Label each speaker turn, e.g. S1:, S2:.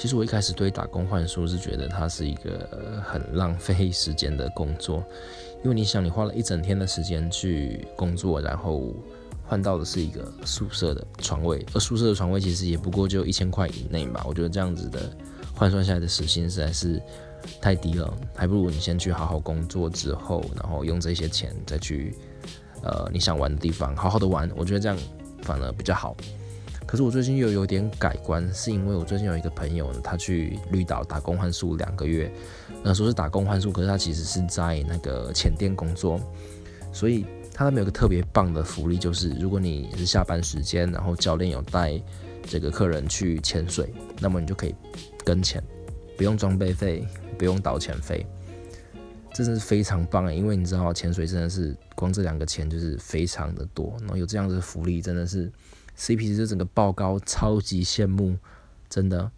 S1: 其实我一开始对打工换宿是觉得它是一个很浪费时间的工作，因为你想，你花了一整天的时间去工作，然后换到的是一个宿舍的床位，而宿舍的床位其实也不过就一千块以内吧。我觉得这样子的换算下来的时薪实在是太低了，还不如你先去好好工作之后，然后用这些钱再去呃你想玩的地方好好的玩。我觉得这样反而比较好。可是我最近又有点改观，是因为我最近有一个朋友呢，他去绿岛打工换宿两个月，那，说是打工换宿，可是他其实是在那个浅店工作，所以他那边有个特别棒的福利，就是如果你是下班时间，然后教练有带这个客人去潜水，那么你就可以跟潜，不用装备费，不用导潜费，真的是非常棒因为你知道潜水真的是光这两个钱就是非常的多，然后有这样的福利真的是。CP 值整个爆高，超级羡慕，真的。